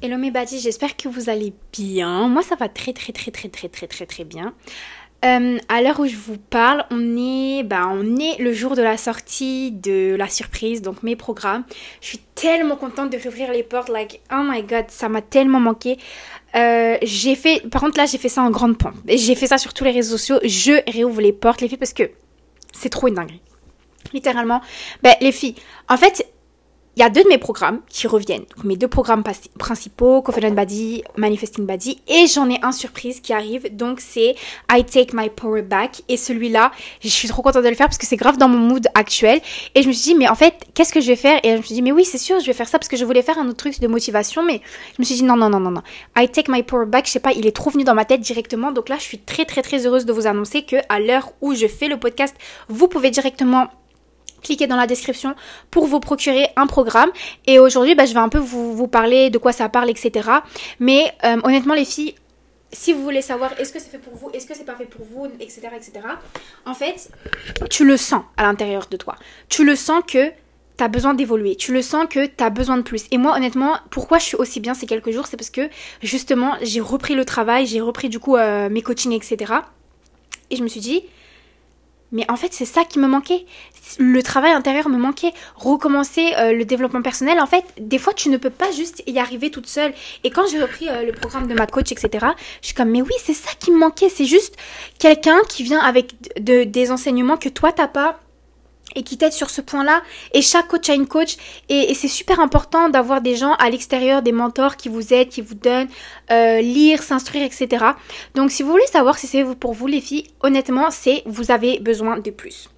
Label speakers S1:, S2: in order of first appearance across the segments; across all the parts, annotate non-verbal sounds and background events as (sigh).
S1: Hello mes badis, j'espère que vous allez bien. Moi ça va très très très très très très très très bien. Euh, à l'heure où je vous parle, on est, bah, on est le jour de la sortie de la surprise, donc mes programmes. Je suis tellement contente de réouvrir les portes, like oh my god, ça m'a tellement manqué. Euh, j'ai fait, par contre là j'ai fait ça en grande pompe. J'ai fait ça sur tous les réseaux sociaux. Je réouvre les portes les filles parce que c'est trop une dinguerie. Littéralement, ben les filles. En fait, il y a deux de mes programmes qui reviennent. Mes deux programmes principaux, Confident Body, Manifesting Body. Et j'en ai un surprise qui arrive. Donc, c'est I Take My Power Back. Et celui-là, je suis trop contente de le faire parce que c'est grave dans mon mood actuel. Et je me suis dit, mais en fait, qu'est-ce que je vais faire? Et je me suis dit, mais oui, c'est sûr, je vais faire ça parce que je voulais faire un autre truc de motivation. Mais je me suis dit, non, non, non, non, non. I Take My Power Back, je sais pas, il est trop venu dans ma tête directement. Donc là, je suis très, très, très heureuse de vous annoncer que à l'heure où je fais le podcast, vous pouvez directement cliquez dans la description pour vous procurer un programme. Et aujourd'hui, bah, je vais un peu vous, parler de quoi ça parle, etc. Mais euh, honnêtement, les filles, si vous voulez savoir est-ce que c'est fait pour vous, est-ce que c'est pas fait pour vous, etc., etc. En fait, tu le sens à l'intérieur de toi. Tu le sens que tu as besoin d'évoluer. Tu le sens que tu as besoin de plus. Et moi, honnêtement, pourquoi je suis aussi bien ces quelques jours, c'est parce que justement, j'ai repris le travail, j'ai repris du coup euh, mes coachings, etc. Et je me suis dit, mais en fait, c'est ça qui me manquait. Le travail intérieur me manquait. Recommencer euh, le développement personnel, en fait, des fois, tu ne peux pas juste y arriver toute seule. Et quand j'ai repris euh, le programme de ma coach, etc., je suis comme, mais oui, c'est ça qui me manquait. C'est juste quelqu'un qui vient avec des enseignements que toi, t'as pas et qui t'aide sur ce point-là. Et chaque coach a une coach. Et, c'est super important d'avoir des gens à l'extérieur, des mentors qui vous aident, qui vous donnent, euh, lire, s'instruire, etc. Donc si vous voulez savoir si c'est pour vous les filles, honnêtement, c'est vous avez besoin de plus.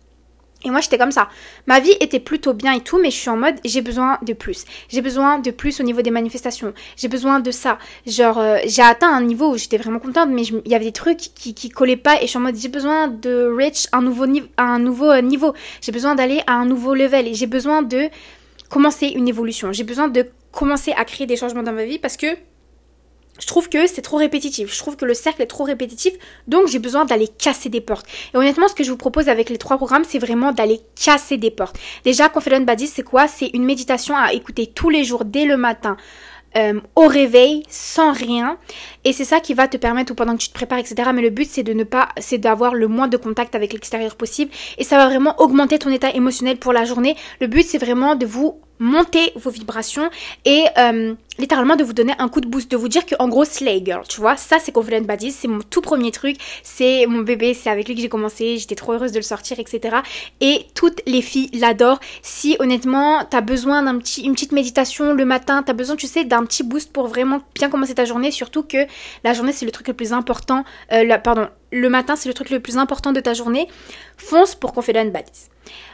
S1: Et moi, j'étais comme ça. Ma vie était plutôt bien et tout, mais je suis en mode, j'ai besoin de plus. J'ai besoin de plus au niveau des manifestations. J'ai besoin de ça. Genre, euh, j'ai atteint un niveau où j'étais vraiment contente, mais il y avait des trucs qui, qui collaient pas et je suis en mode, j'ai besoin de reach un nouveau, un nouveau euh, niveau. J'ai besoin d'aller à un nouveau level et j'ai besoin de commencer une évolution. J'ai besoin de commencer à créer des changements dans ma vie parce que je trouve que c'est trop répétitif. Je trouve que le cercle est trop répétitif. Donc, j'ai besoin d'aller casser des portes. Et honnêtement, ce que je vous propose avec les trois programmes, c'est vraiment d'aller casser des portes. Déjà, Confident Body, c'est quoi? C'est une méditation à écouter tous les jours, dès le matin. Euh, au réveil, sans rien. Et c'est ça qui va te permettre, ou pendant que tu te prépares, etc. Mais le but, c'est de ne pas, c'est d'avoir le moins de contact avec l'extérieur possible. Et ça va vraiment augmenter ton état émotionnel pour la journée. Le but, c'est vraiment de vous monter vos vibrations et euh, littéralement de vous donner un coup de boost, de vous dire que en gros slay girl, tu vois, ça c'est Confident Bodies, c'est mon tout premier truc, c'est mon bébé, c'est avec lui que j'ai commencé, j'étais trop heureuse de le sortir, etc. Et toutes les filles l'adorent. Si honnêtement t'as besoin d'un petit, petite méditation le matin, t'as besoin, tu sais, d'un petit boost pour vraiment bien commencer ta journée, surtout que la journée c'est le truc le plus important, euh, pardon, le matin c'est le truc le plus important de ta journée, fonce pour Confident Bodies.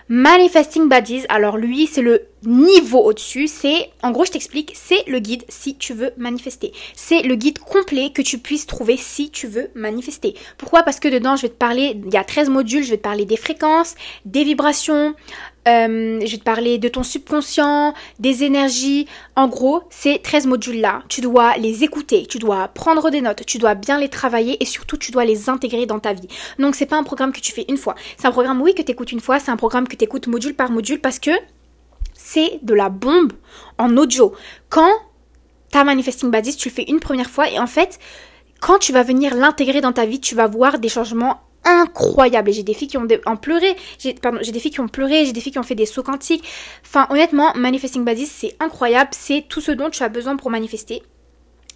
S1: Manifesting Bodies, alors lui, c'est le niveau au-dessus. C'est, en gros, je t'explique, c'est le guide si tu veux manifester. C'est le guide complet que tu puisses trouver si tu veux manifester. Pourquoi? Parce que dedans, je vais te parler, il y a 13 modules, je vais te parler des fréquences, des vibrations, euh, je vais te parler de ton subconscient, des énergies. En gros, ces 13 modules-là, tu dois les écouter, tu dois prendre des notes, tu dois bien les travailler et surtout tu dois les intégrer dans ta vie. Donc c'est pas un programme que tu fais une fois. C'est un programme, oui, que tu écoutes une fois, c'est un programme que tu écoutes module par module parce que c'est de la bombe en audio. Quand ta Manifesting Bodies, tu le fais une première fois et en fait, quand tu vas venir l'intégrer dans ta vie, tu vas voir des changements incroyables. Et j'ai des filles qui ont en pleuré, j'ai, pardon, j'ai des filles qui ont pleuré, j'ai des filles qui ont fait des sauts quantiques. Enfin, honnêtement, Manifesting Bodies, c'est incroyable. C'est tout ce dont tu as besoin pour manifester.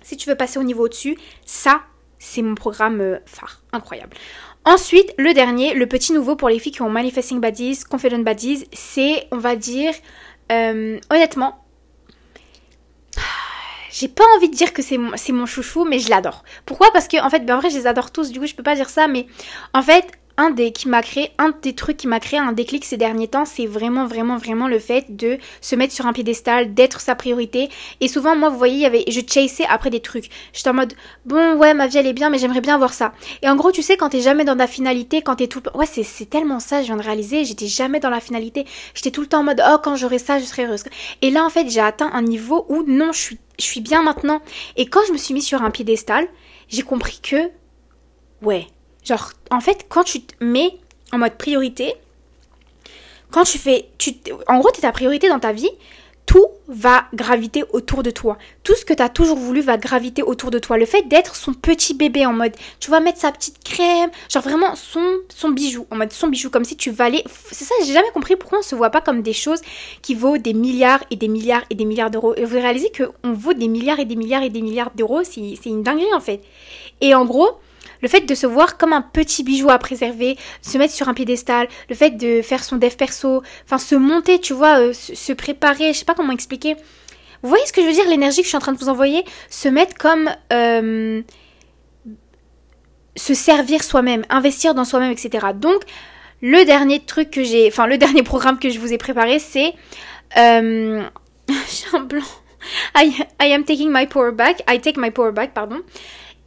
S1: Si tu veux passer au niveau au-dessus, ça, c'est mon programme euh, phare. Incroyable. Ensuite, le dernier, le petit nouveau pour les filles qui ont Manifesting Bodies, Confident Bodies, c'est, on va dire, euh, honnêtement, j'ai pas envie de dire que c'est mon, chouchou, mais je l'adore. Pourquoi? Parce que, en fait, ben, en vrai, je les adore tous, du coup, je peux pas dire ça, mais en fait, un des qui m'a créé, un des trucs qui m'a créé un déclic ces derniers temps, c'est vraiment, vraiment, vraiment le fait de se mettre sur un piédestal, d'être sa priorité. Et souvent, moi, vous voyez, y avait, je chassais après des trucs. J'étais en mode, bon, ouais, ma vie elle est bien, mais j'aimerais bien avoir ça. Et en gros, tu sais, quand t'es jamais dans la finalité, quand t'es tout, ouais, c'est tellement ça, je viens de réaliser, j'étais jamais dans la finalité. J'étais tout le temps en mode, oh, quand j'aurai ça, je serai heureuse. Et là, en fait, j'ai atteint un niveau où non, je suis, je suis bien maintenant. Et quand je me suis mis sur un piédestal, j'ai compris que, ouais, Genre, en fait, quand tu te mets en mode priorité, quand tu fais. Tu, en gros, tu es ta priorité dans ta vie, tout va graviter autour de toi. Tout ce que tu as toujours voulu va graviter autour de toi. Le fait d'être son petit bébé en mode, tu vas mettre sa petite crème, genre vraiment son, son bijou, en mode son bijou, comme si tu valais. C'est ça, j'ai jamais compris pourquoi on se voit pas comme des choses qui vaut des milliards et des milliards et des milliards d'euros. Et vous réalisez qu'on vaut des milliards et des milliards et des milliards d'euros, c'est une dinguerie en fait. Et en gros, le fait de se voir comme un petit bijou à préserver, se mettre sur un piédestal, le fait de faire son dev perso, enfin se monter, tu vois, euh, se, préparer, je sais pas comment expliquer. Vous voyez ce que je veux dire, l'énergie que je suis en train de vous envoyer? Se mettre comme... Euh, se servir soi-même, investir dans soi-même, etc. Donc, le dernier truc que j'ai... Enfin, le dernier programme que je vous ai préparé, c'est... Euh, (laughs) j'ai un blanc. I, I am taking my power back. I take my power back, pardon.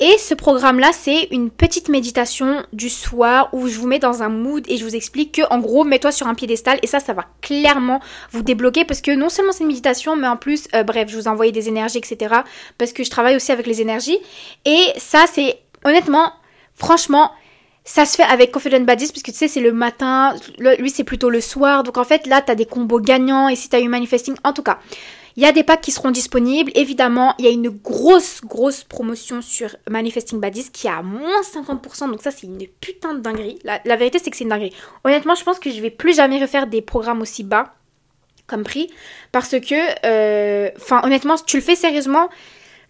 S1: Et ce programme-là, c'est une petite méditation du soir où je vous mets dans un mood et je vous explique que, en gros, mets-toi sur un piédestal et ça, ça va clairement vous débloquer parce que non seulement c'est une méditation, mais en plus, euh, bref, je vous ai envoyé des énergies, etc. Parce que je travaille aussi avec les énergies. Et ça, c'est honnêtement, franchement, ça se fait avec Confident Badis puisque tu sais c'est le matin, lui c'est plutôt le soir. Donc en fait là t'as des combos gagnants et si t'as eu manifesting, en tout cas, il y a des packs qui seront disponibles. Évidemment, il y a une grosse, grosse promotion sur Manifesting Baddies qui est à moins 50%. Donc ça, c'est une putain de dinguerie. La, vérité, c'est que c'est une dinguerie. Honnêtement, je pense que je vais plus jamais refaire des programmes aussi bas comme prix. Parce que, euh, enfin, honnêtement, si tu le fais sérieusement,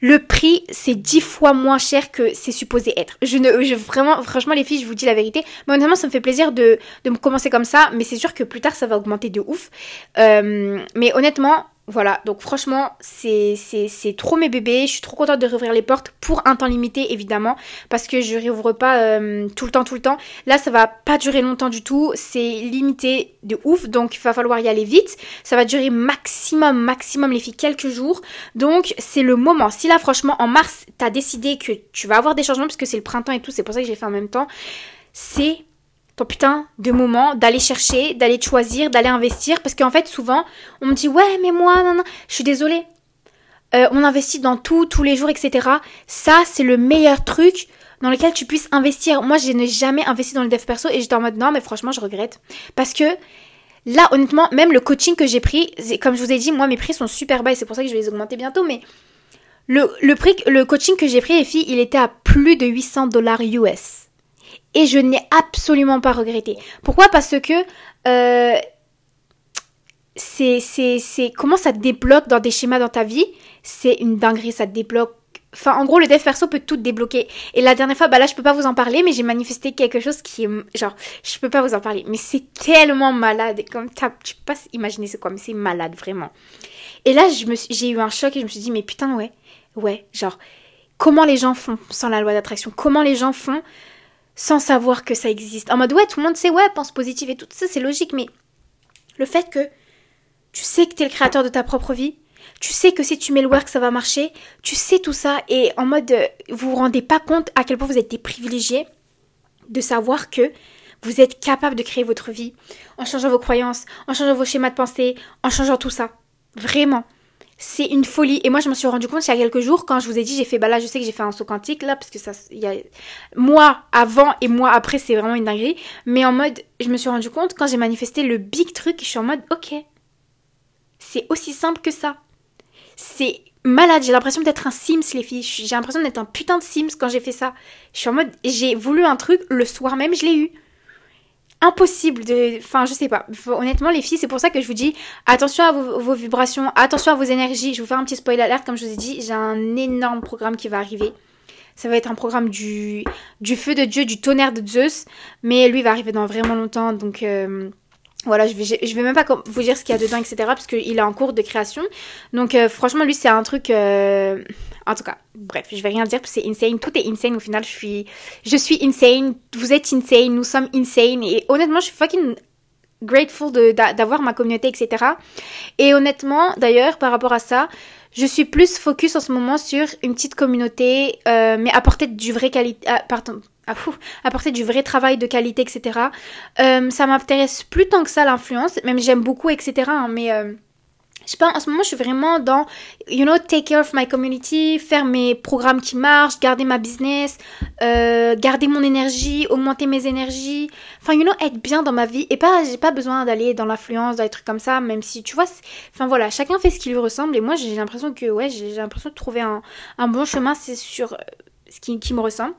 S1: le prix, c'est dix fois moins cher que c'est supposé être. Je ne, je, vraiment, franchement, les filles, je vous dis la vérité. Mais honnêtement, ça me fait plaisir de, de me commencer comme ça. Mais c'est sûr que plus tard, ça va augmenter de ouf. Euh, mais honnêtement, voilà, donc franchement, c'est trop mes bébés. Je suis trop contente de rouvrir les portes pour un temps limité, évidemment, parce que je rouvre pas euh, tout le temps, tout le temps. Là, ça va pas durer longtemps du tout. C'est limité de ouf, donc il va falloir y aller vite. Ça va durer maximum, maximum, les filles, quelques jours. Donc, c'est le moment. Si là, franchement, en mars, t'as décidé que tu vas avoir des changements, parce que c'est le printemps et tout, c'est pour ça que j'ai fait en même temps, c'est ton putain de moment d'aller chercher, d'aller choisir, d'aller investir. Parce qu'en fait, souvent, on me dit Ouais, mais moi, non, non, je suis désolée. Euh, on investit dans tout, tous les jours, etc. Ça, c'est le meilleur truc dans lequel tu puisses investir. Moi, je n'ai jamais investi dans le dev perso et j'étais en mode non, mais franchement, je regrette. Parce que là, honnêtement, même le coaching que j'ai pris, comme je vous ai dit, moi, mes prix sont super bas et c'est pour ça que je vais les augmenter bientôt. Mais le, le, prix, le coaching que j'ai pris, les filles, il était à plus de 800 dollars US. Et je n'ai absolument pas regretté. Pourquoi? Parce que euh, c'est, c'est, c'est comment ça te débloque dans des schémas dans ta vie? C'est une dinguerie, ça te débloque. Enfin, en gros, le dev perso peut tout débloquer. Et la dernière fois, bah là, je peux pas vous en parler, mais j'ai manifesté quelque chose qui est, genre, je peux pas vous en parler. Mais c'est tellement malade. Comme tu peux pas imaginer c'est quoi, mais c'est malade, vraiment. Et là, j'ai eu un choc et je me suis dit, mais putain, ouais, ouais, genre, comment les gens font sans la loi d'attraction? Comment les gens font sans savoir que ça existe. En mode ouais, tout le monde sait, ouais, pense positif et tout ça, c'est logique, mais le fait que tu sais que tu es le créateur de ta propre vie, tu sais que si tu mets le work, ça va marcher, tu sais tout ça, et en mode, euh, vous vous rendez pas compte à quel point vous êtes des privilégiés de savoir que vous êtes capable de créer votre vie en changeant vos croyances, en changeant vos schémas de pensée, en changeant tout ça. Vraiment c'est une folie. Et moi, je me suis rendu compte il y a quelques jours, quand je vous ai dit, j'ai fait, bah là, je sais que j'ai fait un saut quantique, là, parce que ça, il y a, moi avant et moi après, c'est vraiment une dinguerie. Mais en mode, je me suis rendu compte, quand j'ai manifesté le big truc, je suis en mode, ok. C'est aussi simple que ça. C'est malade, j'ai l'impression d'être un Sims, les filles. J'ai l'impression d'être un putain de Sims quand j'ai fait ça. Je suis en mode, j'ai voulu un truc, le soir même, je l'ai eu impossible de... Enfin, je sais pas. Honnêtement, les filles, c'est pour ça que je vous dis attention à vos, vibrations, attention à vos énergies. Je vous faire un petit spoiler alert, comme je vous ai dit, j'ai un énorme programme qui va arriver. Ça va être un programme du, feu de Dieu, du tonnerre de Zeus. Mais lui va arriver dans vraiment longtemps, donc... Euh, voilà, je vais, je vais même pas vous dire ce qu'il y a dedans, etc. Parce qu'il est en cours de création. Donc euh, franchement, lui, c'est un truc... Euh, en tout cas, bref, je vais rien dire c'est insane. Tout est insane au final. Je suis, je suis insane. Vous êtes insane. Nous sommes insane. Et honnêtement, je suis fucking grateful d'avoir ma communauté, etc. Et honnêtement, d'ailleurs, par rapport à ça, je suis plus focus en ce moment sur une petite communauté, euh, mais apporter du vrai qualité, ah, pardon, ah, apporter du vrai travail de qualité, etc. Euh, ça m'intéresse plus tant que ça l'influence, même j'aime beaucoup, etc. Hein, mais euh, je sais pas, en ce moment, je suis vraiment dans, you know, take care of my community, faire mes programmes qui marchent, garder ma business, euh, garder mon énergie, augmenter mes énergies. Enfin, you know, être bien dans ma vie. Et pas, j'ai pas besoin d'aller dans l'influence, dans trucs comme ça, même si, tu vois, enfin voilà, chacun fait ce qui lui ressemble. Et moi, j'ai l'impression que, ouais, j'ai l'impression de trouver un, bon chemin, c'est sur euh, ce qui me ressemble.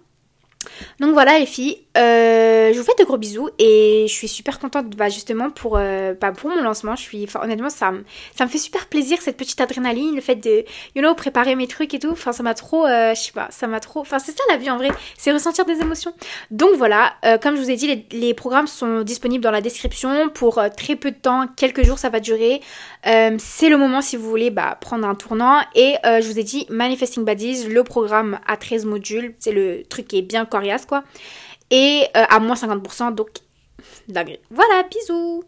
S1: Donc voilà les filles, euh, je vous fais de gros bisous et je suis super contente bah, justement pour, euh, bah, pour mon lancement. Je suis, honnêtement, ça, me fait super plaisir cette petite adrénaline, le fait de, you know, préparer mes trucs et tout. Enfin, ça m'a trop, euh, je sais pas, ça m'a trop. Enfin, c'est ça la vie en vrai, c'est ressentir des émotions. Donc voilà, comme je vous ai dit, les, programmes sont disponibles dans la description pour très peu de temps, quelques jours ça va durer. c'est le moment si vous voulez bah, prendre un tournant. Et je vous ai dit, Manifesting Bodies, le programme à 13 modules, c'est le truc qui est bien quoi. Et à moins 50%, donc Voilà, bisous